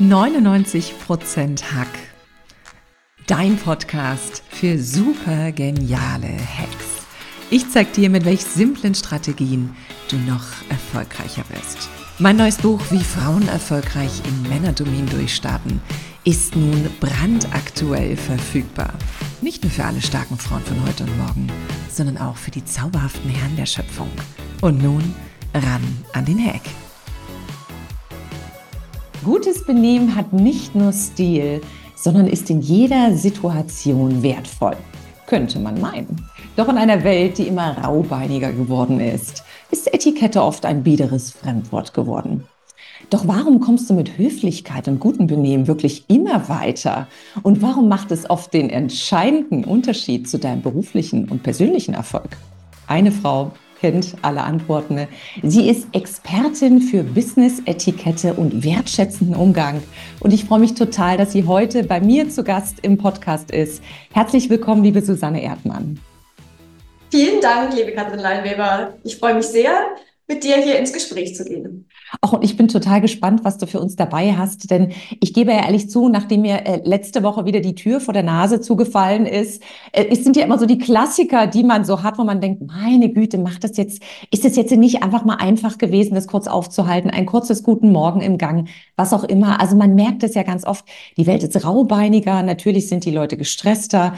99% Hack. Dein Podcast für super geniale Hacks. Ich zeig dir, mit welch simplen Strategien du noch erfolgreicher wirst. Mein neues Buch Wie Frauen erfolgreich im Männerdomin durchstarten ist nun brandaktuell verfügbar. Nicht nur für alle starken Frauen von heute und morgen, sondern auch für die zauberhaften Herren der Schöpfung. Und nun ran an den Hack. Gutes Benehmen hat nicht nur Stil, sondern ist in jeder Situation wertvoll. Könnte man meinen. Doch in einer Welt, die immer raubeiniger geworden ist, ist Etikette oft ein biederes Fremdwort geworden. Doch warum kommst du mit Höflichkeit und gutem Benehmen wirklich immer weiter? Und warum macht es oft den entscheidenden Unterschied zu deinem beruflichen und persönlichen Erfolg? Eine Frau kennt alle Antworten. Sie ist Expertin für Business-Etikette und wertschätzenden Umgang. Und ich freue mich total, dass sie heute bei mir zu Gast im Podcast ist. Herzlich willkommen, liebe Susanne Erdmann. Vielen Dank, liebe Katrin Leinweber. Ich freue mich sehr, mit dir hier ins Gespräch zu gehen. Auch und ich bin total gespannt, was du für uns dabei hast, denn ich gebe ja ehrlich zu, nachdem mir äh, letzte Woche wieder die Tür vor der Nase zugefallen ist, äh, es sind ja immer so die Klassiker, die man so hat, wo man denkt, meine Güte, macht das jetzt, ist es jetzt nicht einfach mal einfach gewesen, das kurz aufzuhalten, ein kurzes guten Morgen im Gang, was auch immer. Also man merkt es ja ganz oft, die Welt ist raubeiniger, natürlich sind die Leute gestresster.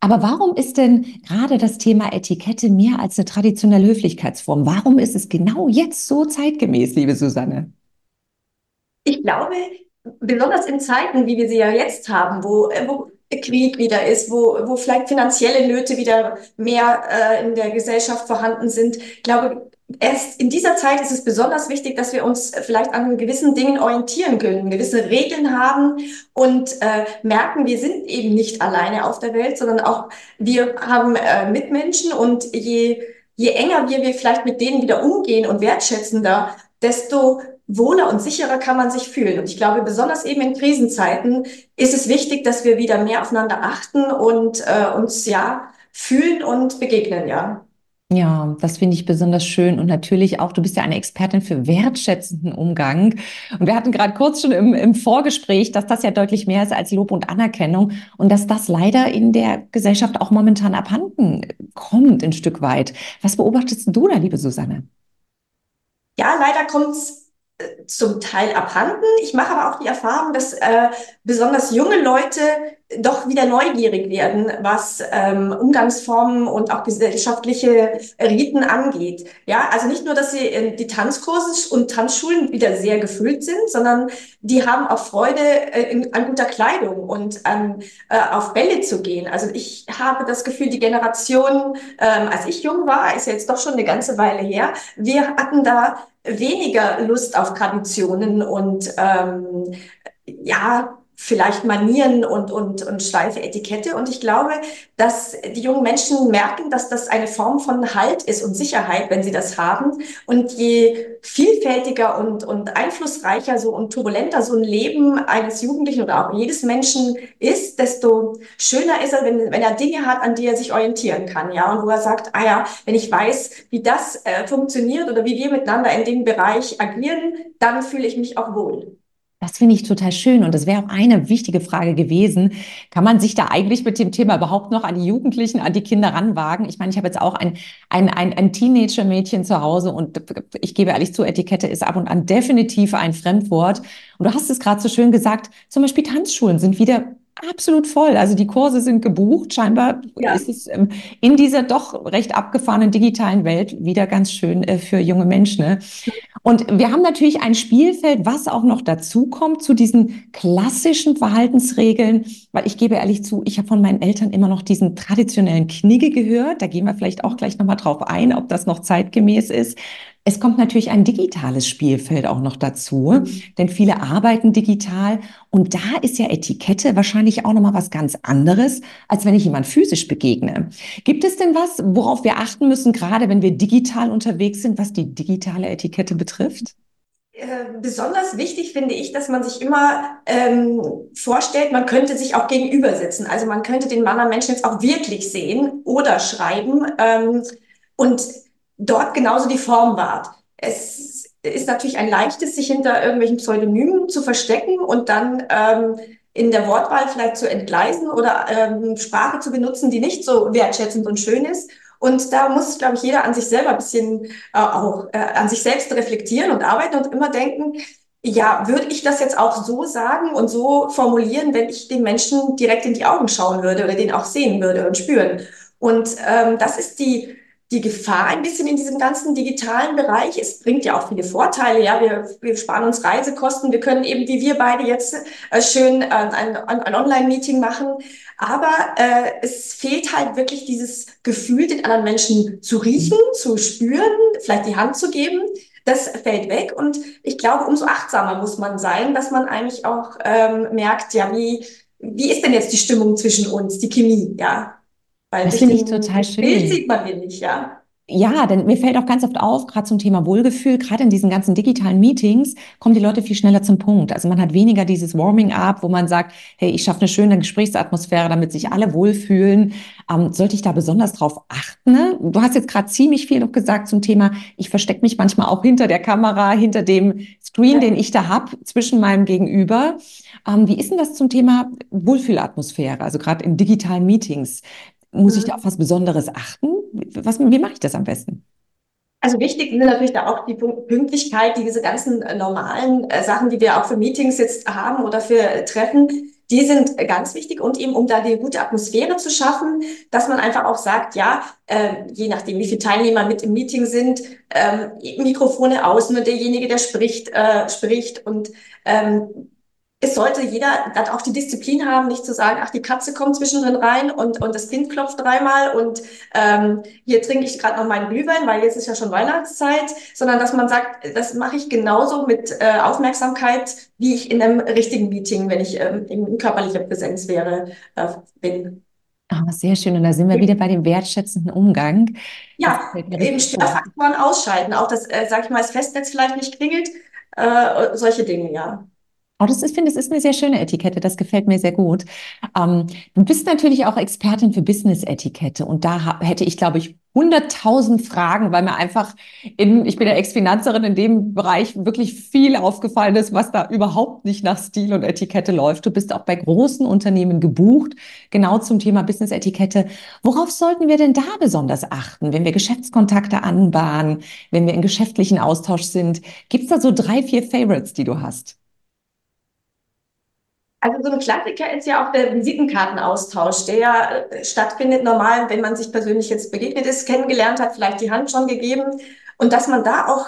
Aber warum ist denn gerade das Thema Etikette mehr als eine traditionelle Höflichkeitsform? Warum ist es genau jetzt so zeitgemäß, liebe Susanne? Ich glaube, besonders in Zeiten, wie wir sie ja jetzt haben, wo, äh, wo Krieg wieder ist, wo, wo vielleicht finanzielle Nöte wieder mehr äh, in der Gesellschaft vorhanden sind, glaube erst in dieser Zeit ist es besonders wichtig, dass wir uns vielleicht an gewissen Dingen orientieren können, gewisse Regeln haben und äh, merken, wir sind eben nicht alleine auf der Welt, sondern auch wir haben äh, Mitmenschen und je, je enger wir, wir vielleicht mit denen wieder umgehen und wertschätzender, desto wohler und sicherer kann man sich fühlen. Und ich glaube, besonders eben in Krisenzeiten ist es wichtig, dass wir wieder mehr aufeinander achten und äh, uns ja fühlen und begegnen, ja. Ja, das finde ich besonders schön. Und natürlich auch, du bist ja eine Expertin für wertschätzenden Umgang. Und wir hatten gerade kurz schon im, im, Vorgespräch, dass das ja deutlich mehr ist als Lob und Anerkennung und dass das leider in der Gesellschaft auch momentan abhanden kommt, ein Stück weit. Was beobachtest du da, liebe Susanne? Ja, leider kommt es zum Teil abhanden. Ich mache aber auch die Erfahrung, dass äh, besonders junge Leute doch wieder neugierig werden, was ähm, Umgangsformen und auch gesellschaftliche Riten angeht. Ja, also nicht nur, dass sie in die Tanzkurse und Tanzschulen wieder sehr gefüllt sind, sondern die haben auch Freude äh, in, an guter Kleidung und an äh, auf Bälle zu gehen. Also ich habe das Gefühl, die Generation, ähm, als ich jung war, ist jetzt doch schon eine ganze Weile her, wir hatten da weniger Lust auf Traditionen und ähm, ja, vielleicht Manieren und, und, und steife Etikette. Und ich glaube, dass die jungen Menschen merken, dass das eine Form von Halt ist und Sicherheit, wenn sie das haben. Und je vielfältiger und, und einflussreicher so und turbulenter so ein Leben eines Jugendlichen oder auch jedes Menschen ist, desto schöner ist er, wenn, wenn er Dinge hat, an die er sich orientieren kann. Ja, und wo er sagt, ah ja, wenn ich weiß, wie das äh, funktioniert oder wie wir miteinander in dem Bereich agieren, dann fühle ich mich auch wohl. Das finde ich total schön. Und das wäre auch eine wichtige Frage gewesen. Kann man sich da eigentlich mit dem Thema überhaupt noch an die Jugendlichen, an die Kinder ranwagen? Ich meine, ich habe jetzt auch ein, ein, ein, ein Teenager-Mädchen zu Hause und ich gebe ehrlich zu, Etikette ist ab und an definitiv ein Fremdwort. Und du hast es gerade so schön gesagt, zum Beispiel Tanzschulen sind wieder absolut voll. Also die Kurse sind gebucht. Scheinbar ja. ist es ähm, in dieser doch recht abgefahrenen digitalen Welt wieder ganz schön äh, für junge Menschen. Ne? Und wir haben natürlich ein Spielfeld, was auch noch dazu kommt zu diesen klassischen Verhaltensregeln, weil ich gebe ehrlich zu, ich habe von meinen Eltern immer noch diesen traditionellen Knigge gehört. Da gehen wir vielleicht auch gleich nochmal drauf ein, ob das noch zeitgemäß ist. Es kommt natürlich ein digitales Spielfeld auch noch dazu, denn viele arbeiten digital und da ist ja Etikette wahrscheinlich auch noch mal was ganz anderes, als wenn ich jemand physisch begegne. Gibt es denn was, worauf wir achten müssen, gerade wenn wir digital unterwegs sind, was die digitale Etikette betrifft? Äh, besonders wichtig finde ich, dass man sich immer ähm, vorstellt, man könnte sich auch gegenüber sitzen. Also man könnte den Mann am Menschen jetzt auch wirklich sehen oder schreiben. Ähm, und dort genauso die Form wahrt. Es ist natürlich ein leichtes, sich hinter irgendwelchen Pseudonymen zu verstecken und dann ähm, in der Wortwahl vielleicht zu entgleisen oder ähm, Sprache zu benutzen, die nicht so wertschätzend und schön ist. Und da muss, glaube ich, jeder an sich selber ein bisschen äh, auch äh, an sich selbst reflektieren und arbeiten und immer denken, ja, würde ich das jetzt auch so sagen und so formulieren, wenn ich den Menschen direkt in die Augen schauen würde oder den auch sehen würde und spüren? Und ähm, das ist die, die Gefahr ein bisschen in diesem ganzen digitalen Bereich. Es bringt ja auch viele Vorteile. Ja, wir, wir sparen uns Reisekosten. Wir können eben, wie wir beide jetzt, äh, schön äh, ein, ein Online-Meeting machen. Aber äh, es fehlt halt wirklich dieses Gefühl, den anderen Menschen zu riechen, zu spüren, vielleicht die Hand zu geben das fällt weg. Und ich glaube, umso achtsamer muss man sein, dass man eigentlich auch ähm, merkt, ja, wie, wie ist denn jetzt die Stimmung zwischen uns, die Chemie, ja? Weil das finde ich total schön. Bild sieht man wenig, ja. Ja, denn mir fällt auch ganz oft auf, gerade zum Thema Wohlgefühl, gerade in diesen ganzen digitalen Meetings kommen die Leute viel schneller zum Punkt. Also man hat weniger dieses Warming-up, wo man sagt, hey, ich schaffe eine schöne Gesprächsatmosphäre, damit sich alle wohlfühlen. Ähm, sollte ich da besonders drauf achten? Ne? Du hast jetzt gerade ziemlich viel noch gesagt zum Thema, ich verstecke mich manchmal auch hinter der Kamera, hinter dem Screen, ja. den ich da hab zwischen meinem Gegenüber. Ähm, wie ist denn das zum Thema Wohlfühlatmosphäre, also gerade in digitalen Meetings? Muss ich da mhm. auf was Besonderes achten? Was, wie mache ich das am besten? Also wichtig sind natürlich da auch die Pünktlichkeit, diese ganzen äh, normalen äh, Sachen, die wir auch für Meetings jetzt haben oder für äh, Treffen, die sind ganz wichtig und eben, um da die gute Atmosphäre zu schaffen, dass man einfach auch sagt, ja, äh, je nachdem, wie viele Teilnehmer mit im Meeting sind, ähm, Mikrofone aus, nur derjenige, der spricht, äh, spricht und ähm, es sollte jeder dann auch die Disziplin haben, nicht zu sagen, ach, die Katze kommt zwischendrin rein und, und das Kind klopft dreimal und ähm, hier trinke ich gerade noch meinen Glühwein, weil jetzt ist ja schon Weihnachtszeit, sondern dass man sagt, das mache ich genauso mit äh, Aufmerksamkeit, wie ich in einem richtigen Meeting, wenn ich ähm, in körperlicher Präsenz wäre, äh, bin. Ah, sehr schön. Und da sind wir wieder bei dem wertschätzenden Umgang. Ja, eben Störfaktoren ausschalten. Auch das, äh, sag ich mal, das Festnetz vielleicht nicht klingelt. Äh, solche Dinge, ja. Oh, das ist, finde, das ist eine sehr schöne Etikette. Das gefällt mir sehr gut. Ähm, du bist natürlich auch Expertin für Business-Etikette und da hätte ich, glaube ich, hunderttausend Fragen, weil mir einfach in, ich bin ja Ex-Finanzerin in dem Bereich wirklich viel aufgefallen ist, was da überhaupt nicht nach Stil und Etikette läuft. Du bist auch bei großen Unternehmen gebucht, genau zum Thema Business-Etikette. Worauf sollten wir denn da besonders achten, wenn wir Geschäftskontakte anbahnen, wenn wir in geschäftlichen Austausch sind? Gibt es da so drei, vier Favorites, die du hast? Also so ein Klassiker ist ja auch der Visitenkartenaustausch, der ja äh, stattfindet normal, wenn man sich persönlich jetzt begegnet ist, kennengelernt hat, vielleicht die Hand schon gegeben und dass man da auch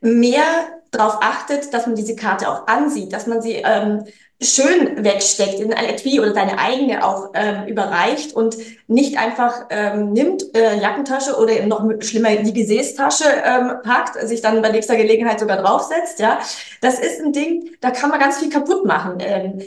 mehr darauf achtet, dass man diese Karte auch ansieht, dass man sie ähm, schön wegsteckt, in ein Etui oder deine eigene auch ähm, überreicht und nicht einfach ähm, nimmt, äh, Jackentasche oder noch schlimmer die Gesäßtasche ähm, packt, sich dann bei nächster Gelegenheit sogar draufsetzt. Ja, das ist ein Ding, da kann man ganz viel kaputt machen. Ähm,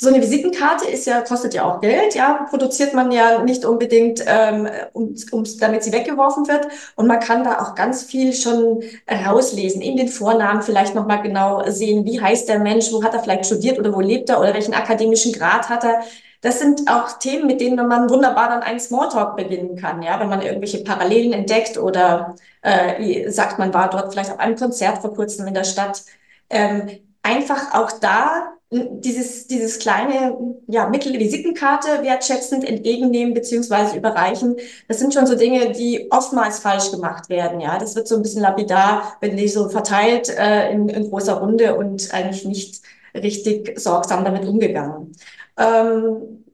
so eine Visitenkarte ist ja, kostet ja auch Geld, ja, produziert man ja nicht unbedingt, ähm, um, um, damit sie weggeworfen wird. Und man kann da auch ganz viel schon rauslesen, in den Vornamen vielleicht nochmal genau sehen, wie heißt der Mensch, wo hat er vielleicht studiert oder wo lebt er oder welchen akademischen Grad hat er. Das sind auch Themen, mit denen man wunderbar dann einen Smalltalk beginnen kann, ja, wenn man irgendwelche Parallelen entdeckt oder äh, sagt, man war dort vielleicht auf einem Konzert vor kurzem in der Stadt. Ähm, einfach auch da dieses, dieses kleine ja, Mittelvisitenkarte wertschätzend entgegennehmen beziehungsweise überreichen. Das sind schon so Dinge, die oftmals falsch gemacht werden. Ja, das wird so ein bisschen lapidar, wenn die so verteilt äh, in, in großer Runde und eigentlich nicht richtig sorgsam damit umgegangen. Ähm,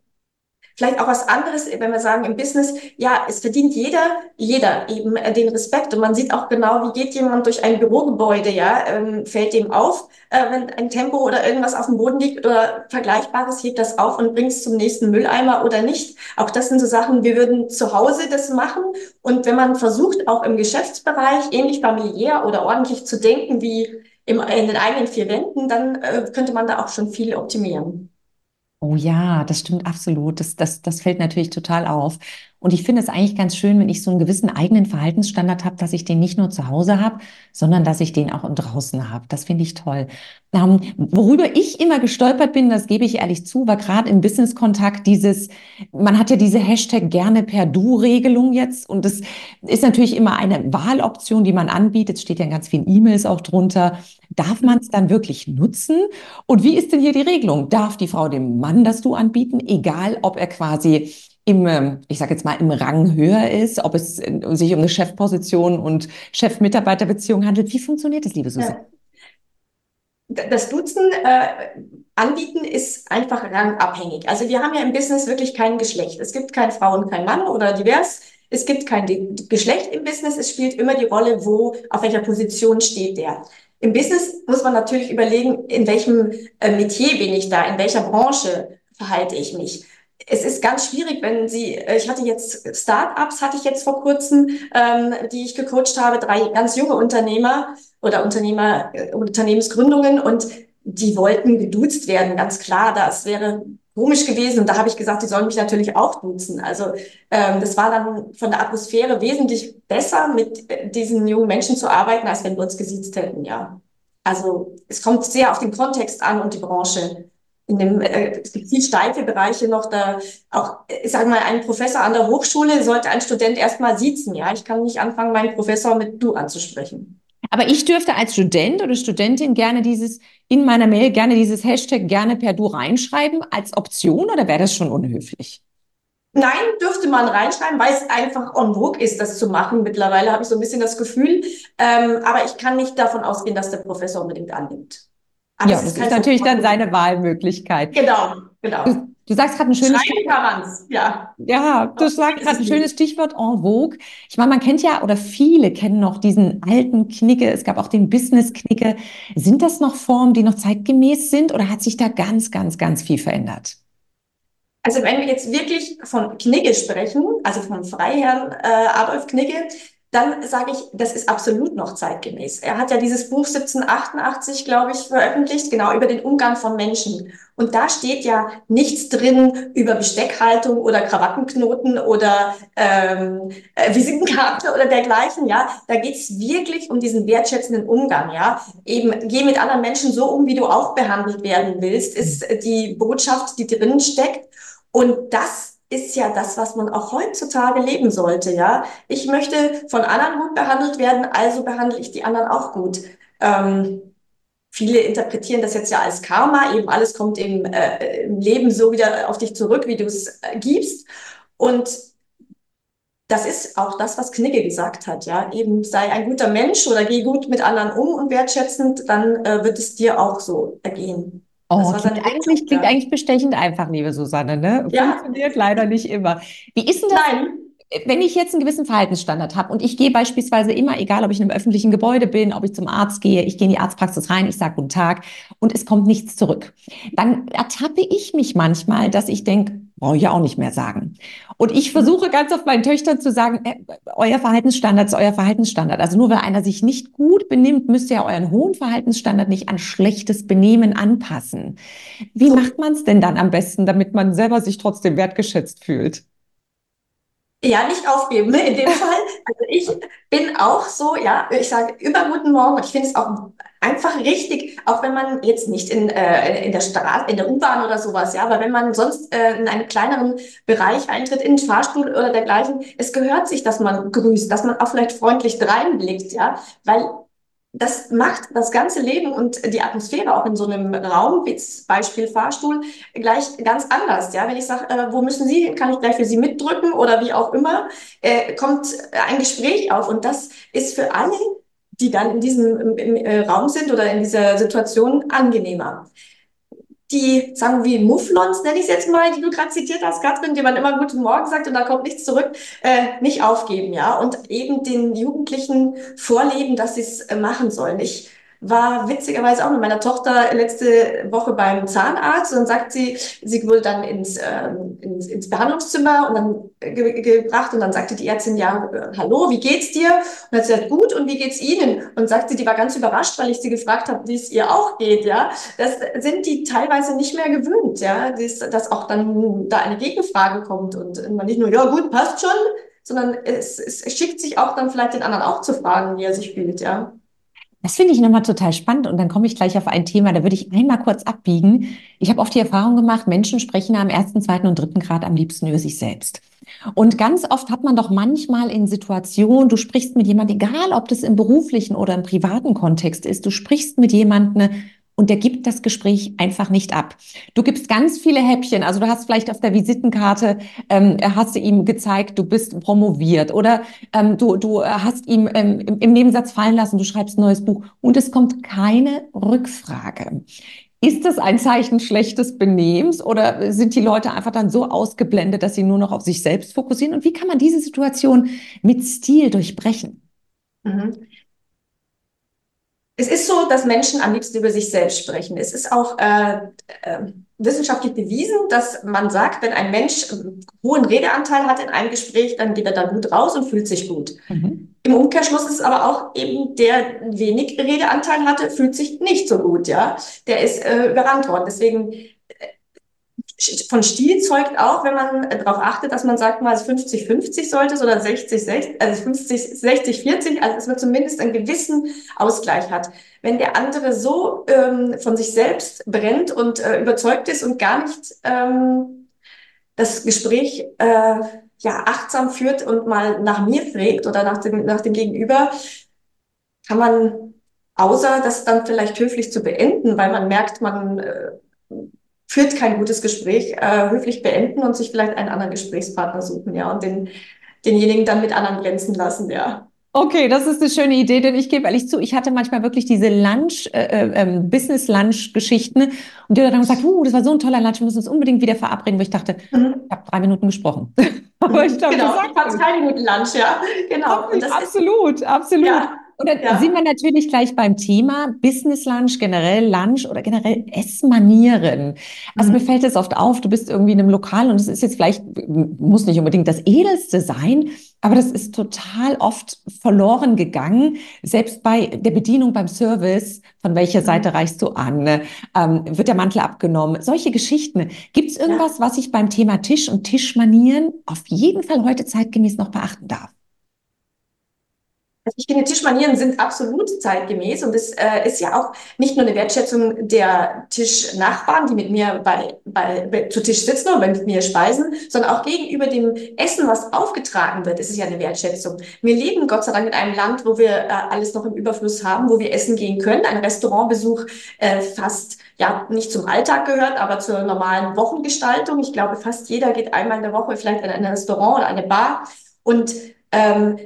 Vielleicht auch was anderes, wenn wir sagen im Business, ja, es verdient jeder, jeder eben äh, den Respekt. Und man sieht auch genau, wie geht jemand durch ein Bürogebäude, ja, ähm, fällt dem auf, äh, wenn ein Tempo oder irgendwas auf dem Boden liegt oder Vergleichbares, hebt das auf und bringt es zum nächsten Mülleimer oder nicht. Auch das sind so Sachen, wir würden zu Hause das machen. Und wenn man versucht, auch im Geschäftsbereich ähnlich familiär oder ordentlich zu denken wie im, in den eigenen vier Wänden, dann äh, könnte man da auch schon viel optimieren. Oh ja, das stimmt absolut. Das, das, das fällt natürlich total auf. Und ich finde es eigentlich ganz schön, wenn ich so einen gewissen eigenen Verhaltensstandard habe, dass ich den nicht nur zu Hause habe, sondern dass ich den auch draußen habe. Das finde ich toll. Ähm, worüber ich immer gestolpert bin, das gebe ich ehrlich zu, war gerade im Business-Kontakt dieses, man hat ja diese Hashtag gerne per Du-Regelung jetzt und das ist natürlich immer eine Wahloption, die man anbietet. Steht ja in ganz vielen E-Mails auch drunter. Darf man es dann wirklich nutzen? Und wie ist denn hier die Regelung? Darf die Frau dem Mann das Du anbieten, egal ob er quasi im, ähm, ich sage jetzt mal, im Rang höher ist, ob es sich um eine Chefposition und Chef-Mitarbeiter-Beziehung handelt? Wie funktioniert das, liebe Susanne? Das Duzen äh, anbieten ist einfach rangabhängig. Also wir haben ja im Business wirklich kein Geschlecht. Es gibt kein Frau und kein Mann oder divers. Es gibt kein Geschlecht im Business. Es spielt immer die Rolle, wo, auf welcher Position steht der. Im Business muss man natürlich überlegen, in welchem äh, Metier bin ich da, in welcher Branche verhalte ich mich es ist ganz schwierig, wenn Sie, äh, ich hatte jetzt Startups, hatte ich jetzt vor kurzem, ähm, die ich gecoacht habe, drei ganz junge Unternehmer oder Unternehmer, äh, Unternehmensgründungen und die wollten geduzt werden, ganz klar. Das wäre komisch gewesen und da habe ich gesagt, die sollen mich natürlich auch duzen. Also ähm, das war dann von der Atmosphäre wesentlich besser, mit äh, diesen jungen Menschen zu arbeiten, als wenn wir uns gesiezt hätten, ja. Also es kommt sehr auf den Kontext an und die Branche in dem, äh, es gibt viel steife Bereiche noch, da auch, ich sage mal, ein Professor an der Hochschule sollte ein Student erstmal siezen, ja. Ich kann nicht anfangen, meinen Professor mit du anzusprechen. Aber ich dürfte als Student oder Studentin gerne dieses, in meiner Mail gerne dieses Hashtag gerne per du reinschreiben als Option oder wäre das schon unhöflich? Nein, dürfte man reinschreiben, weil es einfach on vogue ist, das zu machen. Mittlerweile habe ich so ein bisschen das Gefühl. Ähm, aber ich kann nicht davon ausgehen, dass der Professor unbedingt annimmt. Aber ja, das ist, ist natürlich dann seine Wahlmöglichkeit. Genau, genau. Du, du sagst gerade ein schönes Schreiben kann man's, ja. Ja, du sagst gerade ein schönes Stichwort en vogue. Ich meine, man kennt ja oder viele kennen noch diesen alten Knicke. Es gab auch den Business-Knicke. Sind das noch Formen, die noch zeitgemäß sind oder hat sich da ganz, ganz, ganz viel verändert? Also wenn wir jetzt wirklich von Knigge sprechen, also vom Freiherrn äh, Adolf Knigge, dann sage ich, das ist absolut noch zeitgemäß. Er hat ja dieses Buch 1788, glaube ich, veröffentlicht, genau über den Umgang von Menschen. Und da steht ja nichts drin über Besteckhaltung oder Krawattenknoten oder ähm, äh, Visitenkarte oder dergleichen. Ja, da geht's wirklich um diesen wertschätzenden Umgang. Ja, eben geh mit anderen Menschen so um, wie du auch behandelt werden willst, ist die Botschaft, die drin steckt. Und das ist ja das, was man auch heutzutage leben sollte, ja. Ich möchte von anderen gut behandelt werden, also behandle ich die anderen auch gut. Ähm, viele interpretieren das jetzt ja als Karma, eben alles kommt im, äh, im Leben so wieder auf dich zurück, wie du es äh, gibst. Und das ist auch das, was Knigge gesagt hat, ja. Eben sei ein guter Mensch oder geh gut mit anderen um und wertschätzend, dann äh, wird es dir auch so ergehen. Oh, klingt eigentlich, klingt eigentlich bestechend einfach, liebe Susanne, ne? Ja. Funktioniert leider nicht immer. Wie ist denn das? Nein. Wenn ich jetzt einen gewissen Verhaltensstandard habe und ich gehe beispielsweise immer, egal ob ich in einem öffentlichen Gebäude bin, ob ich zum Arzt gehe, ich gehe in die Arztpraxis rein, ich sage guten Tag und es kommt nichts zurück, dann ertappe ich mich manchmal, dass ich denke, brauche ich ja auch nicht mehr sagen. Und ich versuche ganz oft meinen Töchtern zu sagen, äh, euer Verhaltensstandard ist euer Verhaltensstandard. Also nur weil einer sich nicht gut benimmt, müsst ihr ja euren hohen Verhaltensstandard nicht an schlechtes Benehmen anpassen. Wie macht man es denn dann am besten, damit man selber sich trotzdem wertgeschätzt fühlt? Ja, nicht aufgeben ne, in dem Fall. Also ich bin auch so, ja, ich sage über guten Morgen und ich finde es auch einfach richtig, auch wenn man jetzt nicht in, äh, in der Straße, in der U-Bahn oder sowas, ja, aber wenn man sonst äh, in einen kleineren Bereich eintritt, in den Fahrstuhl oder dergleichen, es gehört sich, dass man grüßt, dass man auch vielleicht freundlich dreinblickt, ja, weil das macht das ganze Leben und die Atmosphäre auch in so einem Raum, wie Beispiel Fahrstuhl, gleich ganz anders. Ja, wenn ich sage, äh, wo müssen Sie hin, kann ich gleich für Sie mitdrücken oder wie auch immer, äh, kommt ein Gespräch auf und das ist für alle, die dann in diesem im, im, äh, Raum sind oder in dieser Situation angenehmer die, sagen wir, Mufflons, nenne ich es jetzt mal, die du gerade zitiert hast, Katrin, die man immer Guten Morgen sagt und da kommt nichts zurück, äh, nicht aufgeben, ja, und eben den Jugendlichen vorleben, dass sie es äh, machen sollen. Ich war witzigerweise auch mit meiner Tochter letzte Woche beim Zahnarzt und dann sagt sie, sie wurde dann ins, ähm, ins, ins Behandlungszimmer und dann ge gebracht und dann sagte die Ärztin, ja, äh, hallo, wie geht's dir? Und dann hat sie gesagt, gut, und wie geht's Ihnen? Und sagte, die war ganz überrascht, weil ich sie gefragt habe, wie es ihr auch geht, ja. Das sind die teilweise nicht mehr gewöhnt, ja, dass, dass auch dann da eine Gegenfrage kommt und man nicht nur, ja gut, passt schon, sondern es, es schickt sich auch dann vielleicht den anderen auch zu fragen, wie er sich fühlt, ja. Das finde ich nochmal total spannend und dann komme ich gleich auf ein Thema, da würde ich einmal kurz abbiegen. Ich habe oft die Erfahrung gemacht, Menschen sprechen am ersten, zweiten und dritten Grad am liebsten über sich selbst. Und ganz oft hat man doch manchmal in Situationen, du sprichst mit jemandem, egal ob das im beruflichen oder im privaten Kontext ist, du sprichst mit jemandem und der gibt das Gespräch einfach nicht ab. Du gibst ganz viele Häppchen. Also du hast vielleicht auf der Visitenkarte, ähm, hast du ihm gezeigt, du bist promoviert oder ähm, du, du hast ihm ähm, im Nebensatz fallen lassen, du schreibst ein neues Buch und es kommt keine Rückfrage. Ist das ein Zeichen schlechtes Benehmens oder sind die Leute einfach dann so ausgeblendet, dass sie nur noch auf sich selbst fokussieren? Und wie kann man diese Situation mit Stil durchbrechen? Mhm. Es ist so, dass Menschen am liebsten über sich selbst sprechen. Es ist auch äh, äh, wissenschaftlich bewiesen, dass man sagt, wenn ein Mensch einen hohen Redeanteil hat in einem Gespräch, dann geht er da gut raus und fühlt sich gut. Mhm. Im Umkehrschluss ist es aber auch eben, der wenig Redeanteil hatte, fühlt sich nicht so gut, ja. Der ist äh, überrannt worden. Deswegen von Stil zeugt auch, wenn man darauf achtet, dass man sagt mal 50-50 sollte oder 60-60, also 50, 60-40, also dass man zumindest einen gewissen Ausgleich hat. Wenn der andere so ähm, von sich selbst brennt und äh, überzeugt ist und gar nicht ähm, das Gespräch äh, ja achtsam führt und mal nach mir fragt oder nach dem, nach dem Gegenüber, kann man, außer das dann vielleicht höflich zu beenden, weil man merkt, man äh, führt kein gutes Gespräch, äh, höflich beenden und sich vielleicht einen anderen Gesprächspartner suchen, ja, und den, denjenigen dann mit anderen glänzen lassen, ja. Okay, das ist eine schöne Idee, denn ich gebe ehrlich zu, ich hatte manchmal wirklich diese Lunch, äh, äh, ähm, Business-Lunch-Geschichten und die dann gesagt, uh, das war so ein toller Lunch, wir müssen uns unbedingt wieder verabreden, wo ich dachte, mhm. ich habe drei Minuten gesprochen. Aber ich glaube, genau, ich habe drei Minuten Lunch, ja, genau. Und das absolut, ist, absolut. Ja. Und dann ja. sind wir natürlich gleich beim Thema Business Lunch, generell Lunch oder generell Essmanieren. Also mhm. mir fällt es oft auf, du bist irgendwie in einem Lokal und es ist jetzt vielleicht, muss nicht unbedingt das Edelste sein, aber das ist total oft verloren gegangen. Selbst bei der Bedienung beim Service, von welcher mhm. Seite reichst du an? Ähm, wird der Mantel abgenommen? Solche Geschichten. Gibt es irgendwas, ja. was ich beim Thema Tisch und Tischmanieren auf jeden Fall heute zeitgemäß noch beachten darf? Also ich finde, Tischmanieren sind absolut zeitgemäß und es äh, ist ja auch nicht nur eine Wertschätzung der Tischnachbarn, die mit mir bei, bei, zu Tisch sitzen oder mit mir speisen, sondern auch gegenüber dem Essen, was aufgetragen wird, ist es ja eine Wertschätzung. Wir leben Gott sei Dank in einem Land, wo wir äh, alles noch im Überfluss haben, wo wir essen gehen können. Ein Restaurantbesuch äh, fast ja nicht zum Alltag gehört, aber zur normalen Wochengestaltung. Ich glaube, fast jeder geht einmal in der Woche vielleicht in ein Restaurant oder eine Bar und ähm,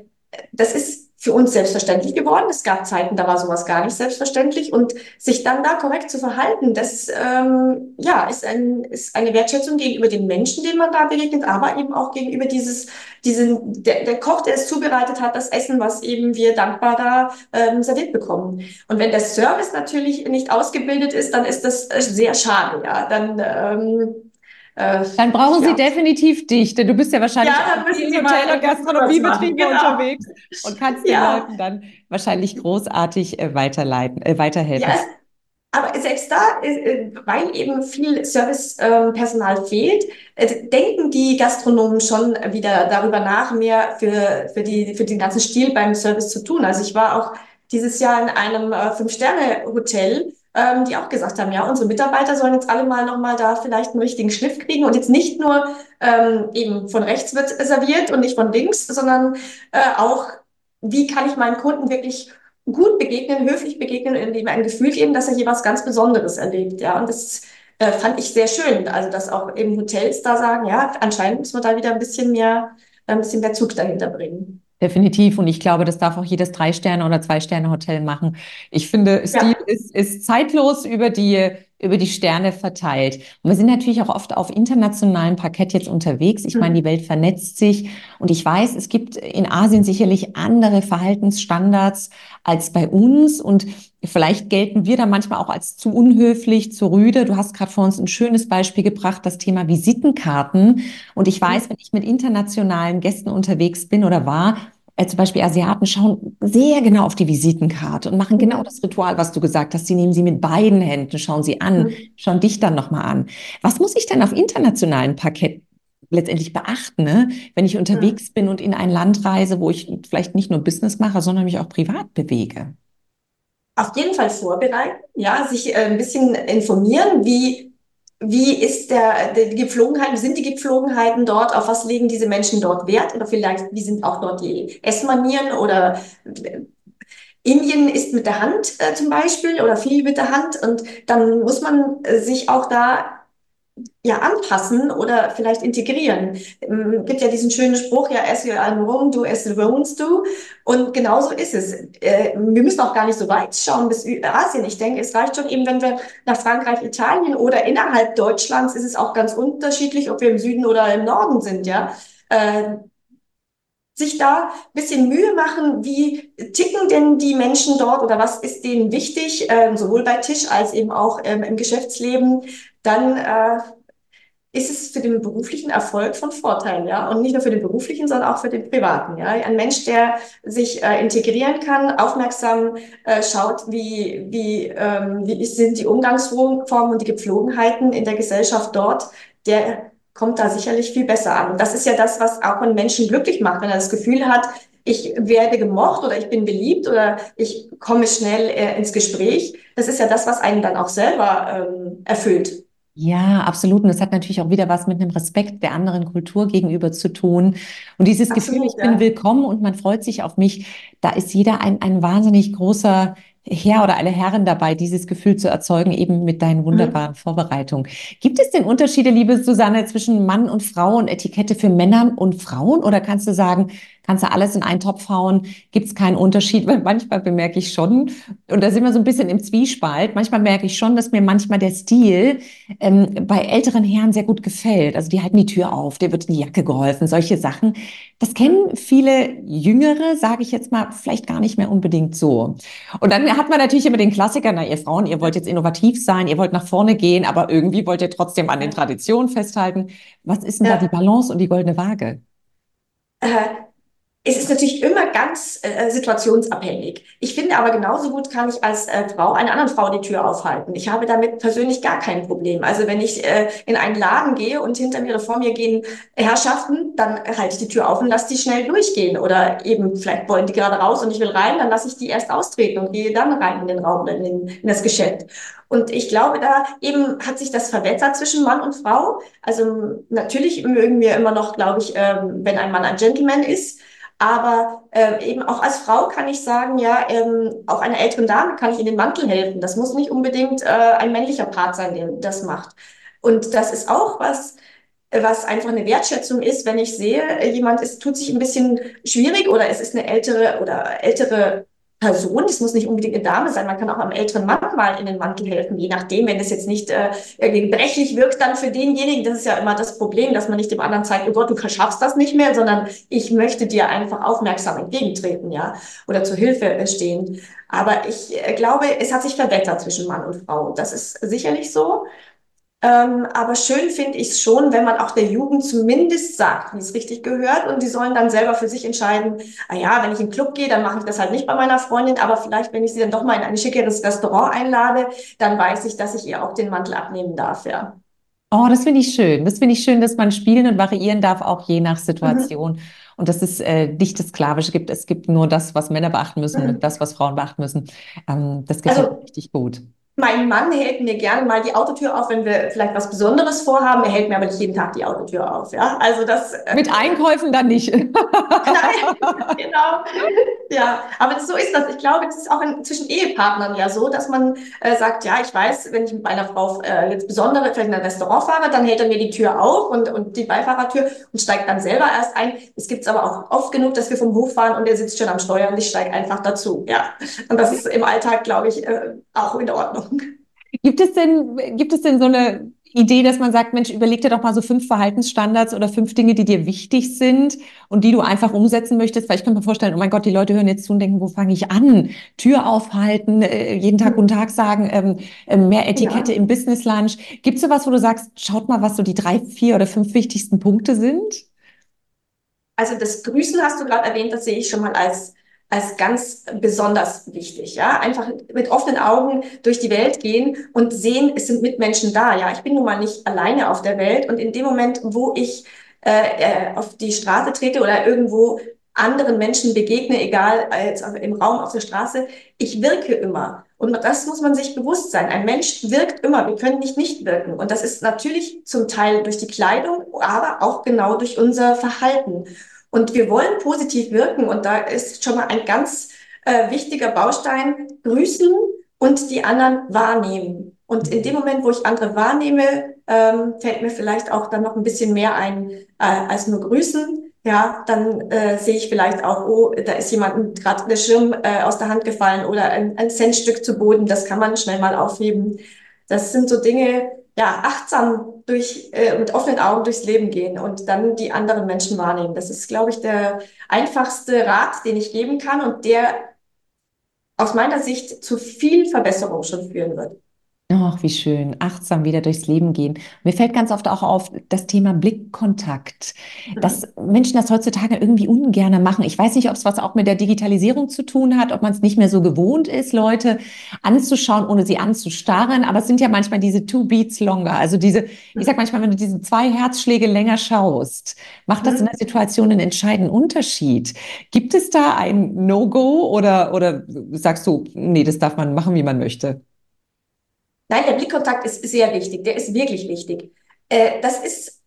das ist für uns selbstverständlich geworden. Es gab Zeiten, da war sowas gar nicht selbstverständlich. Und sich dann da korrekt zu verhalten, das ähm, ja, ist, ein, ist eine Wertschätzung gegenüber den Menschen, denen man da begegnet, aber eben auch gegenüber dieses, diesen, der, der Koch, der es zubereitet hat, das Essen, was eben wir dankbar da ähm, serviert bekommen. Und wenn der Service natürlich nicht ausgebildet ist, dann ist das sehr schade. Ja, dann ähm, äh, dann brauchen ja. Sie definitiv dich, denn du bist ja wahrscheinlich ja, auch im Hotel- und Gastronomiebetriebe genau. unterwegs und kannst den ja. Leuten dann wahrscheinlich großartig äh, weiterleiten, äh, weiterhelfen. Ja, aber selbst da, äh, weil eben viel Servicepersonal fehlt, äh, denken die Gastronomen schon wieder darüber nach, mehr für, für, die, für den ganzen Stil beim Service zu tun. Also ich war auch dieses Jahr in einem Fünf-Sterne-Hotel ähm, die auch gesagt haben, ja, unsere Mitarbeiter sollen jetzt alle mal nochmal da vielleicht einen richtigen Schliff kriegen und jetzt nicht nur ähm, eben von rechts wird serviert und nicht von links, sondern äh, auch, wie kann ich meinem Kunden wirklich gut begegnen, höflich begegnen und ihm ein Gefühl geben, dass er hier was ganz Besonderes erlebt, ja, und das äh, fand ich sehr schön, also dass auch eben Hotels da sagen, ja, anscheinend muss man da wieder ein bisschen mehr, ein bisschen mehr Zug dahinter bringen. Definitiv. Und ich glaube, das darf auch jedes Drei-Sterne- oder Zwei-Sterne-Hotel machen. Ich finde, Stil ja. ist, ist zeitlos über die über die Sterne verteilt. Und wir sind natürlich auch oft auf internationalem Parkett jetzt unterwegs. Ich meine, die Welt vernetzt sich und ich weiß, es gibt in Asien sicherlich andere Verhaltensstandards als bei uns und vielleicht gelten wir da manchmal auch als zu unhöflich, zu rüde. Du hast gerade vor uns ein schönes Beispiel gebracht, das Thema Visitenkarten. Und ich weiß, wenn ich mit internationalen Gästen unterwegs bin oder war, äh, zum Beispiel Asiaten schauen sehr genau auf die Visitenkarte und machen genau das Ritual, was du gesagt hast. Sie nehmen sie mit beiden Händen, schauen sie an, mhm. schauen dich dann nochmal an. Was muss ich denn auf internationalen Parkett letztendlich beachten, ne? wenn ich unterwegs mhm. bin und in ein Land reise, wo ich vielleicht nicht nur Business mache, sondern mich auch privat bewege? Auf jeden Fall vorbereiten, ja, sich äh, ein bisschen informieren, wie wie ist der, die Gepflogenheiten, sind die Gepflogenheiten dort, auf was legen diese Menschen dort Wert? Oder vielleicht, wie sind auch dort die Essmanieren? Oder äh, Indien ist mit der Hand äh, zum Beispiel oder viel mit der Hand. Und dann muss man äh, sich auch da ja anpassen oder vielleicht integrieren. Ähm, gibt ja diesen schönen Spruch, ja, as you are Rome, do as the Romans do. Und genauso ist es. Äh, wir müssen auch gar nicht so weit schauen bis Asien. Ich denke, es reicht schon eben, wenn wir nach Frankreich, Italien oder innerhalb Deutschlands ist es auch ganz unterschiedlich, ob wir im Süden oder im Norden sind, ja. Äh, sich da ein bisschen Mühe machen, wie ticken denn die Menschen dort oder was ist denen wichtig, ähm, sowohl bei Tisch als eben auch ähm, im Geschäftsleben, dann äh, ist es für den beruflichen Erfolg von Vorteil, ja. Und nicht nur für den beruflichen, sondern auch für den privaten, ja. Ein Mensch, der sich äh, integrieren kann, aufmerksam äh, schaut, wie, wie, ähm, wie sind die Umgangsformen und die Gepflogenheiten in der Gesellschaft dort, der kommt da sicherlich viel besser an. Und das ist ja das, was auch einen Menschen glücklich macht, wenn er das Gefühl hat, ich werde gemocht oder ich bin beliebt oder ich komme schnell äh, ins Gespräch. Das ist ja das, was einen dann auch selber ähm, erfüllt. Ja, absolut. Und das hat natürlich auch wieder was mit einem Respekt der anderen Kultur gegenüber zu tun. Und dieses absolut, Gefühl, ich ja. bin willkommen und man freut sich auf mich, da ist jeder ein, ein wahnsinnig großer Herr oder eine Herrin dabei, dieses Gefühl zu erzeugen, eben mit deinen mhm. wunderbaren mhm. Vorbereitungen. Gibt es denn Unterschiede, liebe Susanne, zwischen Mann und Frau und Etikette für Männer und Frauen? Oder kannst du sagen, kannst du alles in einen Topf hauen, gibt es keinen Unterschied, weil manchmal bemerke ich schon, und da sind wir so ein bisschen im Zwiespalt, manchmal merke ich schon, dass mir manchmal der Stil ähm, bei älteren Herren sehr gut gefällt. Also die halten die Tür auf, der wird in die Jacke geholfen, solche Sachen. Das kennen viele Jüngere, sage ich jetzt mal, vielleicht gar nicht mehr unbedingt so. Und dann hat man natürlich immer den Klassiker, na ihr Frauen, ihr wollt jetzt innovativ sein, ihr wollt nach vorne gehen, aber irgendwie wollt ihr trotzdem an den Traditionen festhalten. Was ist denn ja. da die Balance und die goldene Waage? Äh, es ist natürlich immer ganz äh, situationsabhängig. Ich finde aber genauso gut kann ich als äh, Frau einer anderen Frau die Tür aufhalten. Ich habe damit persönlich gar kein Problem. Also wenn ich äh, in einen Laden gehe und hinter mir oder vor mir gehen Herrschaften, dann halte ich die Tür auf und lasse die schnell durchgehen. Oder eben vielleicht wollen die gerade raus und ich will rein, dann lasse ich die erst austreten und gehe dann rein in den Raum oder in, in das Geschäft. Und ich glaube, da eben hat sich das verbessert zwischen Mann und Frau. Also natürlich mögen wir immer noch, glaube ich, ähm, wenn ein Mann ein Gentleman ist. Aber äh, eben auch als Frau kann ich sagen, ja, ähm, auch einer älteren Dame kann ich in den Mantel helfen. Das muss nicht unbedingt äh, ein männlicher Part sein, der das macht. Und das ist auch was, was einfach eine Wertschätzung ist, wenn ich sehe, jemand ist, tut sich ein bisschen schwierig oder es ist eine ältere oder ältere Person, das muss nicht unbedingt eine Dame sein, man kann auch einem älteren Mann mal in den Mantel helfen, je nachdem, wenn es jetzt nicht äh, irgendwie brechlich wirkt, dann für denjenigen, das ist ja immer das Problem, dass man nicht dem anderen zeigt, oh Gott, du schaffst das nicht mehr, sondern ich möchte dir einfach aufmerksam entgegentreten, ja, oder zur Hilfe stehen. Aber ich äh, glaube, es hat sich verbessert zwischen Mann und Frau. Das ist sicherlich so. Ähm, aber schön finde ich es schon, wenn man auch der Jugend zumindest sagt, wie es richtig gehört. Und die sollen dann selber für sich entscheiden, ah ja, wenn ich in den Club gehe, dann mache ich das halt nicht bei meiner Freundin, aber vielleicht, wenn ich sie dann doch mal in ein schickeres Restaurant einlade, dann weiß ich, dass ich ihr auch den Mantel abnehmen darf, ja. Oh, das finde ich schön. Das finde ich schön, dass man spielen und variieren darf, auch je nach Situation. Mhm. Und dass es äh, nicht das Sklavische gibt. Es gibt nur das, was Männer beachten müssen mhm. und das, was Frauen beachten müssen. Ähm, das gefällt also, richtig gut. Mein Mann hält mir gerne mal die Autotür auf, wenn wir vielleicht was Besonderes vorhaben. Er hält mir aber nicht jeden Tag die Autotür auf. Ja, also das. Äh, Mit Einkäufen dann nicht. Nein, genau. Ja, aber so ist das. Ich glaube, es ist auch in, zwischen Ehepartnern ja so, dass man äh, sagt, ja, ich weiß, wenn ich mit meiner Frau äh, jetzt besondere, vielleicht in ein Restaurant fahre, dann hält er mir die Tür auf und, und die Beifahrertür und steigt dann selber erst ein. Es gibt es aber auch oft genug, dass wir vom Hof fahren und er sitzt schon am Steuer und ich steige einfach dazu. Ja, und das ist im Alltag, glaube ich, äh, auch in Ordnung. Gibt es denn, gibt es denn so eine Idee, dass man sagt, Mensch, überleg dir doch mal so fünf Verhaltensstandards oder fünf Dinge, die dir wichtig sind und die du einfach umsetzen möchtest? Weil ich kann mir vorstellen, oh mein Gott, die Leute hören jetzt zu und denken, wo fange ich an? Tür aufhalten, äh, jeden Tag guten Tag sagen, ähm, äh, mehr Etikette ja. im Business Lunch. Gibt es sowas, wo du sagst, schaut mal, was so die drei, vier oder fünf wichtigsten Punkte sind? Also das Grüßen hast du gerade erwähnt, das sehe ich schon mal als als ganz besonders wichtig. Ja, einfach mit offenen Augen durch die Welt gehen und sehen, es sind Mitmenschen da. Ja, ich bin nun mal nicht alleine auf der Welt und in dem Moment, wo ich äh, äh auf die Straße trete oder irgendwo anderen Menschen begegne, egal als im Raum auf der Straße, ich wirke immer. Und das muss man sich bewusst sein. Ein Mensch wirkt immer. Wir können nicht nicht wirken. Und das ist natürlich zum Teil durch die Kleidung, aber auch genau durch unser Verhalten. Und wir wollen positiv wirken. Und da ist schon mal ein ganz äh, wichtiger Baustein, grüßen und die anderen wahrnehmen. Und in dem Moment, wo ich andere wahrnehme, ähm, fällt mir vielleicht auch dann noch ein bisschen mehr ein äh, als nur grüßen. Ja, dann äh, sehe ich vielleicht auch, oh, da ist jemandem gerade der Schirm äh, aus der Hand gefallen oder ein, ein Centstück zu Boden. Das kann man schnell mal aufheben. Das sind so Dinge, ja, achtsam durch, äh, mit offenen Augen durchs Leben gehen und dann die anderen Menschen wahrnehmen. Das ist, glaube ich, der einfachste Rat, den ich geben kann und der aus meiner Sicht zu viel Verbesserung schon führen wird. Ach, wie schön. Achtsam wieder durchs Leben gehen. Mir fällt ganz oft auch auf das Thema Blickkontakt, dass Menschen das heutzutage irgendwie ungerne machen. Ich weiß nicht, ob es was auch mit der Digitalisierung zu tun hat, ob man es nicht mehr so gewohnt ist, Leute anzuschauen, ohne sie anzustarren. Aber es sind ja manchmal diese two beats longer. Also diese, ich sag manchmal, wenn du diese zwei Herzschläge länger schaust, macht das in der Situation einen entscheidenden Unterschied. Gibt es da ein No-Go oder, oder sagst du, nee, das darf man machen, wie man möchte? Nein, der Blickkontakt ist sehr wichtig. Der ist wirklich wichtig. Äh, das ist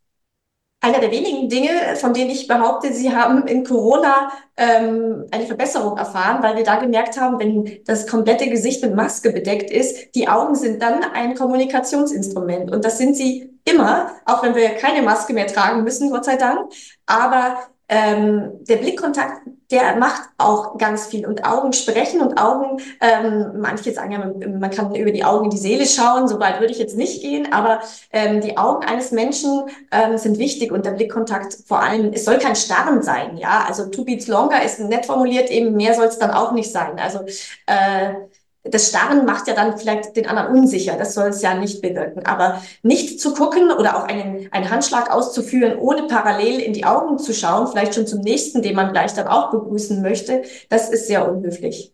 einer der wenigen Dinge, von denen ich behaupte, sie haben in Corona ähm, eine Verbesserung erfahren, weil wir da gemerkt haben, wenn das komplette Gesicht mit Maske bedeckt ist, die Augen sind dann ein Kommunikationsinstrument. Und das sind sie immer, auch wenn wir keine Maske mehr tragen müssen, Gott sei Dank. Aber ähm, der Blickkontakt, der macht auch ganz viel. Und Augen sprechen und Augen, ähm, manche sagen ja, man, kann über die Augen in die Seele schauen, so weit würde ich jetzt nicht gehen, aber ähm, die Augen eines Menschen ähm, sind wichtig und der Blickkontakt vor allem, es soll kein Starren sein, ja, also two beats longer ist nett formuliert, eben mehr soll es dann auch nicht sein, also äh, das Starren macht ja dann vielleicht den anderen unsicher. Das soll es ja nicht bewirken. Aber nicht zu gucken oder auch einen, einen Handschlag auszuführen, ohne parallel in die Augen zu schauen, vielleicht schon zum nächsten, den man gleich dann auch begrüßen möchte, das ist sehr unhöflich.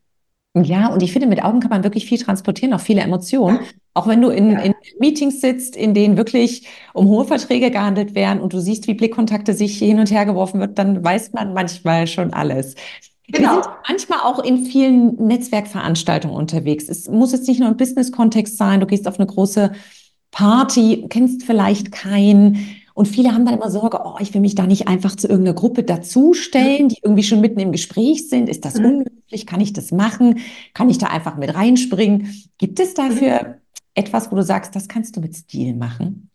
Ja, und ich finde, mit Augen kann man wirklich viel transportieren, auch viele Emotionen. Auch wenn du in, ja. in Meetings sitzt, in denen wirklich um hohe Verträge gehandelt werden und du siehst, wie Blickkontakte sich hin und her geworfen wird, dann weiß man manchmal schon alles. Genau. Wir sind manchmal auch in vielen Netzwerkveranstaltungen unterwegs. Es muss jetzt nicht nur im Business-Kontext sein. Du gehst auf eine große Party, kennst vielleicht keinen. Und viele haben dann immer Sorge, oh, ich will mich da nicht einfach zu irgendeiner Gruppe dazustellen, die irgendwie schon mitten im Gespräch sind. Ist das mhm. unmöglich? Kann ich das machen? Kann ich da einfach mit reinspringen? Gibt es dafür mhm. etwas, wo du sagst, das kannst du mit Stil machen?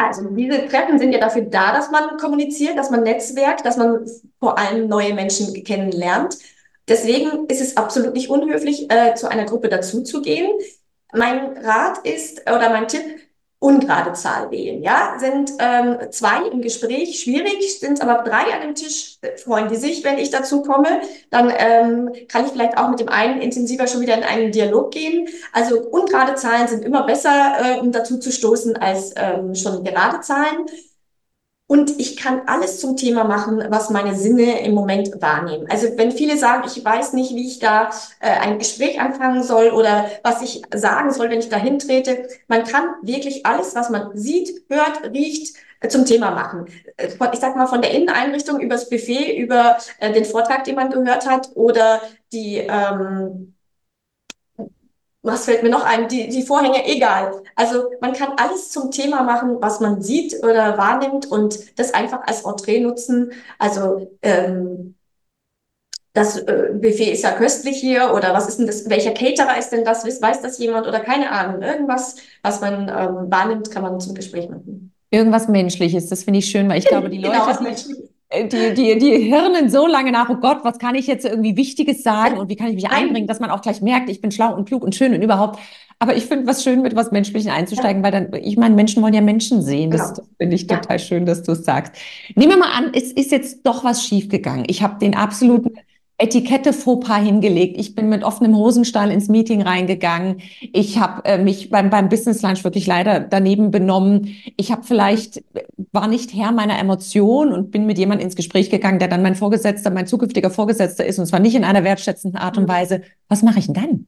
Also diese Treffen sind ja dafür da, dass man kommuniziert, dass man netzwerkt, dass man vor allem neue Menschen kennenlernt. Deswegen ist es absolut nicht unhöflich, äh, zu einer Gruppe dazuzugehen. Mein Rat ist oder mein Tipp, ungerade Zahl wählen. Ja, sind ähm, zwei im Gespräch schwierig, sind aber drei an dem Tisch, äh, freuen die sich, wenn ich dazu komme. Dann ähm, kann ich vielleicht auch mit dem einen intensiver schon wieder in einen Dialog gehen. Also ungerade Zahlen sind immer besser, äh, um dazu zu stoßen, als ähm, schon gerade Zahlen. Und ich kann alles zum Thema machen, was meine Sinne im Moment wahrnehmen. Also wenn viele sagen, ich weiß nicht, wie ich da äh, ein Gespräch anfangen soll oder was ich sagen soll, wenn ich da hintrete, man kann wirklich alles, was man sieht, hört, riecht, äh, zum Thema machen. Äh, ich sag mal von der Inneneinrichtung übers Buffet, über äh, den Vortrag, den man gehört hat oder die ähm, was fällt mir noch ein? Die, die Vorhänge, egal. Also man kann alles zum Thema machen, was man sieht oder wahrnimmt und das einfach als Entree nutzen. Also ähm, das äh, Buffet ist ja köstlich hier oder was ist denn das, welcher Caterer ist denn das, weiß das jemand oder keine Ahnung. Irgendwas, was man ähm, wahrnimmt, kann man zum Gespräch machen. Irgendwas Menschliches, das finde ich schön, weil ich glaube, die genau, Leute, genau, die, äh, die, die, die Hirnen so lange nach, oh Gott, was kann ich jetzt irgendwie Wichtiges sagen und wie kann ich mich einbringen, dass man auch gleich merkt, ich bin schlau und klug und schön und überhaupt. Aber ich finde was schön, mit was Menschlichen einzusteigen, weil dann, ich meine, Menschen wollen ja Menschen sehen. Das, genau. finde ich total schön, dass du es sagst. Nehmen wir mal an, es ist jetzt doch was schiefgegangen. Ich habe den absoluten Etikette Fauxpas hingelegt. Ich bin mit offenem Hosenstall ins Meeting reingegangen. Ich habe äh, mich beim, beim Business Lunch wirklich leider daneben benommen. Ich habe vielleicht, war nicht Herr meiner Emotionen und bin mit jemandem ins Gespräch gegangen, der dann mein Vorgesetzter, mein zukünftiger Vorgesetzter ist und zwar nicht in einer wertschätzenden Art und mhm. Weise. Was mache ich denn dann?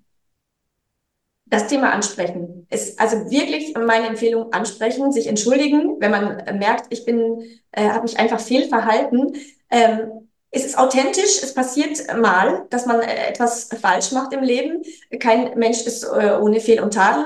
Das Thema ansprechen ist also wirklich meine Empfehlung ansprechen, sich entschuldigen, wenn man merkt, ich bin, äh, habe mich einfach fehlverhalten. Ähm, es ist authentisch, es passiert mal, dass man äh, etwas falsch macht im Leben. Kein Mensch ist äh, ohne Fehl und Tadel.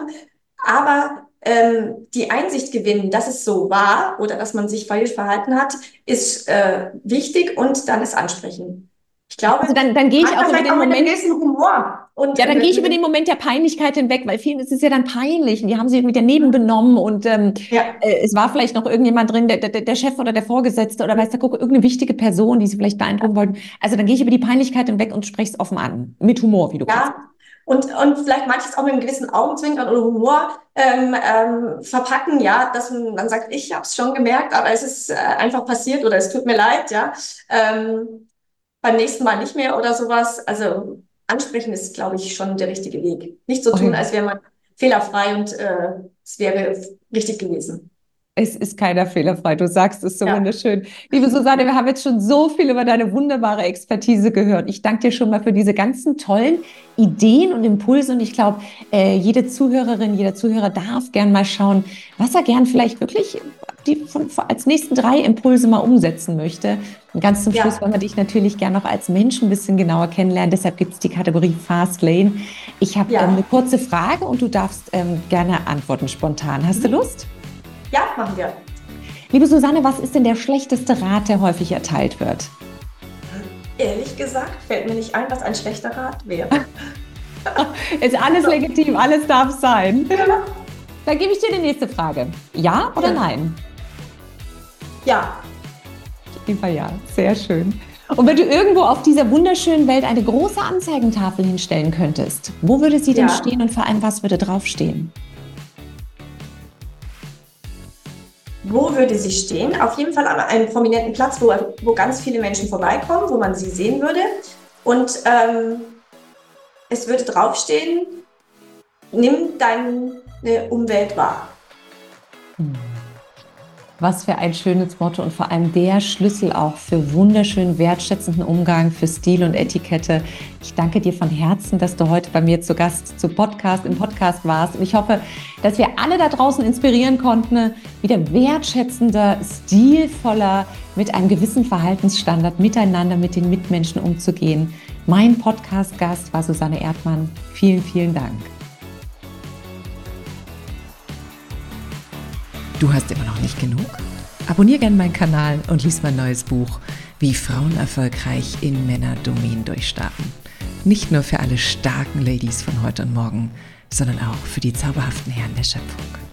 Aber ähm, die Einsicht gewinnen, dass es so war oder dass man sich falsch verhalten hat, ist äh, wichtig und dann es ansprechen. Ich glaube, also dann, dann gehe ich auch über den auch Moment. Humor. Und, ja, dann gehe ich über den Moment der Peinlichkeit hinweg, weil vielen ist es ja dann peinlich und die haben sich mit daneben benommen und ähm, ja. äh, es war vielleicht noch irgendjemand drin, der, der, der Chef oder der Vorgesetzte oder weiß der gucke, irgendeine wichtige Person, die sie vielleicht beeindrucken wollten. Also dann gehe ich über die Peinlichkeit hinweg und spreche es offen an. Mit Humor, wie du ja. Kannst. Und, und vielleicht manches auch mit einem gewissen Augenzwinkern oder Humor ähm, ähm, verpacken, ja, dass man dann sagt, ich habe es schon gemerkt, aber es ist äh, einfach passiert oder es tut mir leid, ja. Ähm, beim nächsten Mal nicht mehr oder sowas. Also ansprechen ist, glaube ich, schon der richtige Weg. Nicht so tun, als wäre man fehlerfrei und äh, es wäre richtig gewesen. Es ist keiner fehlerfrei. Du sagst es so ja. wunderschön. Liebe Susanne, wir haben jetzt schon so viel über deine wunderbare Expertise gehört. Ich danke dir schon mal für diese ganzen tollen Ideen und Impulse. Und ich glaube, äh, jede Zuhörerin, jeder Zuhörer darf gern mal schauen, was er gern vielleicht wirklich die von, als nächsten drei Impulse mal umsetzen möchte. Und ganz zum Schluss ja. wollen wir dich natürlich gerne noch als Mensch ein bisschen genauer kennenlernen. Deshalb gibt es die Kategorie Fast Lane. Ich habe ja. ähm, eine kurze Frage und du darfst ähm, gerne antworten spontan. Hast du Lust? Ja, machen wir. Liebe Susanne, was ist denn der schlechteste Rat, der häufig erteilt wird? Ehrlich gesagt, fällt mir nicht ein, was ein schlechter Rat wäre. ist alles legitim, alles darf sein. Ja. Dann gebe ich dir die nächste Frage. Ja oder nein? Ja. Lieber ja, sehr schön. Und wenn du irgendwo auf dieser wunderschönen Welt eine große Anzeigentafel hinstellen könntest, wo würde sie denn ja. stehen und vor allem was würde draufstehen? Wo würde sie stehen? Auf jeden Fall an einem prominenten Platz, wo, wo ganz viele Menschen vorbeikommen, wo man sie sehen würde. Und ähm, es würde draufstehen, nimm deine Umwelt wahr. Hm. Was für ein schönes Motto und vor allem der Schlüssel auch für wunderschönen, wertschätzenden Umgang, für Stil und Etikette. Ich danke dir von Herzen, dass du heute bei mir zu Gast zu Podcast im Podcast warst. Und ich hoffe, dass wir alle da draußen inspirieren konnten, wieder wertschätzender, stilvoller, mit einem gewissen Verhaltensstandard miteinander mit den Mitmenschen umzugehen. Mein Podcast-Gast war Susanne Erdmann. Vielen, vielen Dank. Du hast immer noch nicht genug? Abonnier gerne meinen Kanal und lies mein neues Buch, wie Frauen erfolgreich in Männerdomänen durchstarten. Nicht nur für alle starken Ladies von heute und morgen, sondern auch für die zauberhaften Herren der Schöpfung.